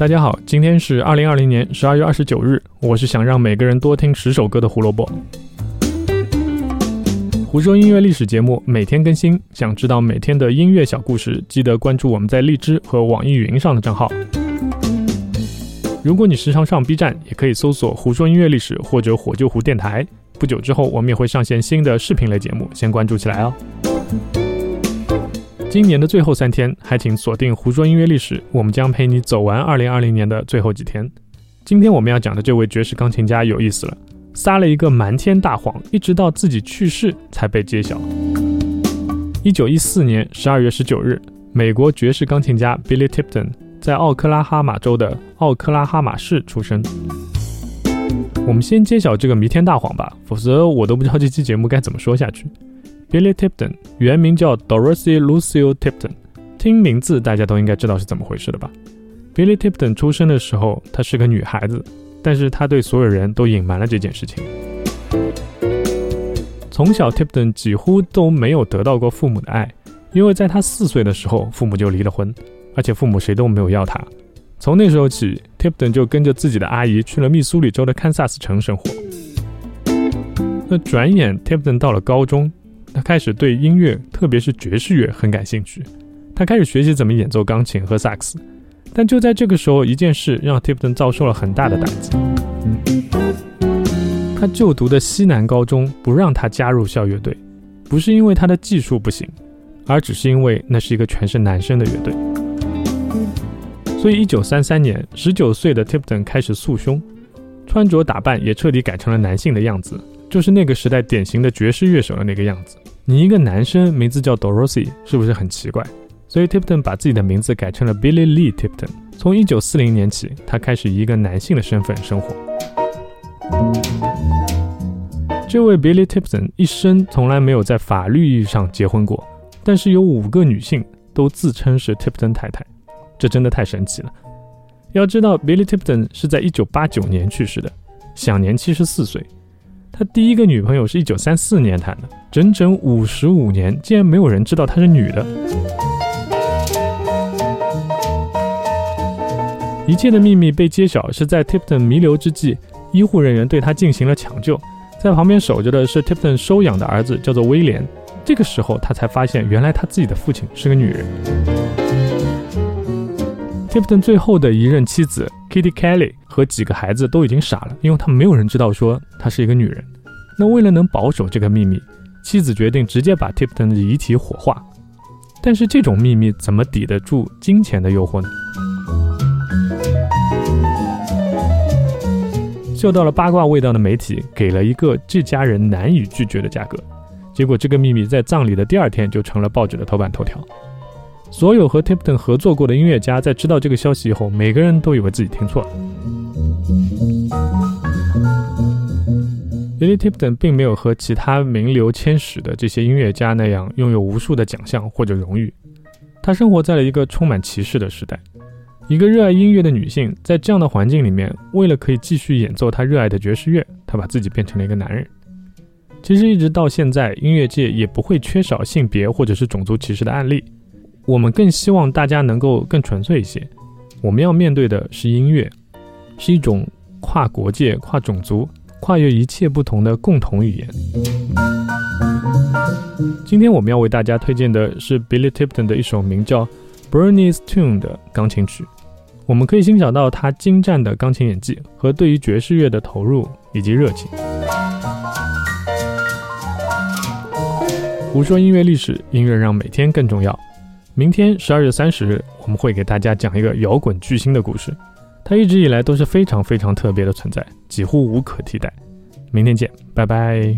大家好，今天是二零二零年十二月二十九日。我是想让每个人多听十首歌的胡萝卜。胡说音乐历史节目每天更新，想知道每天的音乐小故事，记得关注我们在荔枝和网易云上的账号。如果你时常上 B 站，也可以搜索“胡说音乐历史”或者“火救湖电台”。不久之后，我们也会上线新的视频类节目，先关注起来哦。今年的最后三天，还请锁定“胡说音乐历史”，我们将陪你走完2020年的最后几天。今天我们要讲的这位爵士钢琴家有意思了，撒了一个瞒天大谎，一直到自己去世才被揭晓。1914年12月19日，美国爵士钢琴家 Billy Tipton 在奥克拉哈马州的奥克拉哈马市出生。我们先揭晓这个弥天大谎吧，否则我都不知道这期节目该怎么说下去。Billy Tipton 原名叫 Dorothy Lucille Tipton，听名字大家都应该知道是怎么回事的吧？Billy Tipton 出生的时候，她是个女孩子，但是她对所有人都隐瞒了这件事情。从小，Tipton 几乎都没有得到过父母的爱，因为在她四岁的时候，父母就离了婚，而且父母谁都没有要她。从那时候起，Tipton 就跟着自己的阿姨去了密苏里州的堪萨斯城生活。那转眼，Tipton 到了高中。他开始对音乐，特别是爵士乐很感兴趣。他开始学习怎么演奏钢琴和萨克斯。但就在这个时候，一件事让 Tipton 遭受了很大的打击。他就读的西南高中不让他加入校乐队，不是因为他的技术不行，而只是因为那是一个全是男生的乐队。所以，1933年，19岁的 Tipton 开始塑胸，穿着打扮也彻底改成了男性的样子。就是那个时代典型的爵士乐手的那个样子。你一个男生名字叫 Dorothy，是不是很奇怪？所以 Tipton 把自己的名字改成了 Billy Lee Tipton。从1940年起，他开始以一个男性的身份生活。这位 Billy Tipton 一生从来没有在法律意义上结婚过，但是有五个女性都自称是 Tipton 太太，这真的太神奇了。要知道，Billy Tipton 是在1989年去世的，享年74岁。他第一个女朋友是一九三四年谈的，整整五十五年，竟然没有人知道她是女的。一切的秘密被揭晓是在 Tipton 弥留之际，医护人员对他进行了抢救，在旁边守着的是 Tipton 收养的儿子，叫做威廉。这个时候他才发现，原来他自己的父亲是个女人。Tipton 最后的一任妻子 Kitty Kelly 和几个孩子都已经傻了，因为他们没有人知道说她是一个女人。那为了能保守这个秘密，妻子决定直接把 Tipton 的遗体火化。但是这种秘密怎么抵得住金钱的诱惑呢？嗅到了八卦味道的媒体给了一个这家人难以拒绝的价格，结果这个秘密在葬礼的第二天就成了报纸的头版头条。所有和 Tipton 合作过的音乐家在知道这个消息以后，每个人都以为自己听错了。因为 Tipton 并没有和其他名流千史的这些音乐家那样拥有无数的奖项或者荣誉。他生活在了一个充满歧视的时代。一个热爱音乐的女性，在这样的环境里面，为了可以继续演奏她热爱的爵士乐，她把自己变成了一个男人。其实一直到现在，音乐界也不会缺少性别或者是种族歧视的案例。我们更希望大家能够更纯粹一些。我们要面对的是音乐，是一种跨国界、跨种族、跨越一切不同的共同语言。今天我们要为大家推荐的是 Billy Tipton 的一首名叫《Bernie's Tune》的钢琴曲。我们可以欣赏到他精湛的钢琴演技和对于爵士乐的投入以及热情。胡说音乐历史，音乐让每天更重要。明天十二月三十日，我们会给大家讲一个摇滚巨星的故事。他一直以来都是非常非常特别的存在，几乎无可替代。明天见，拜拜。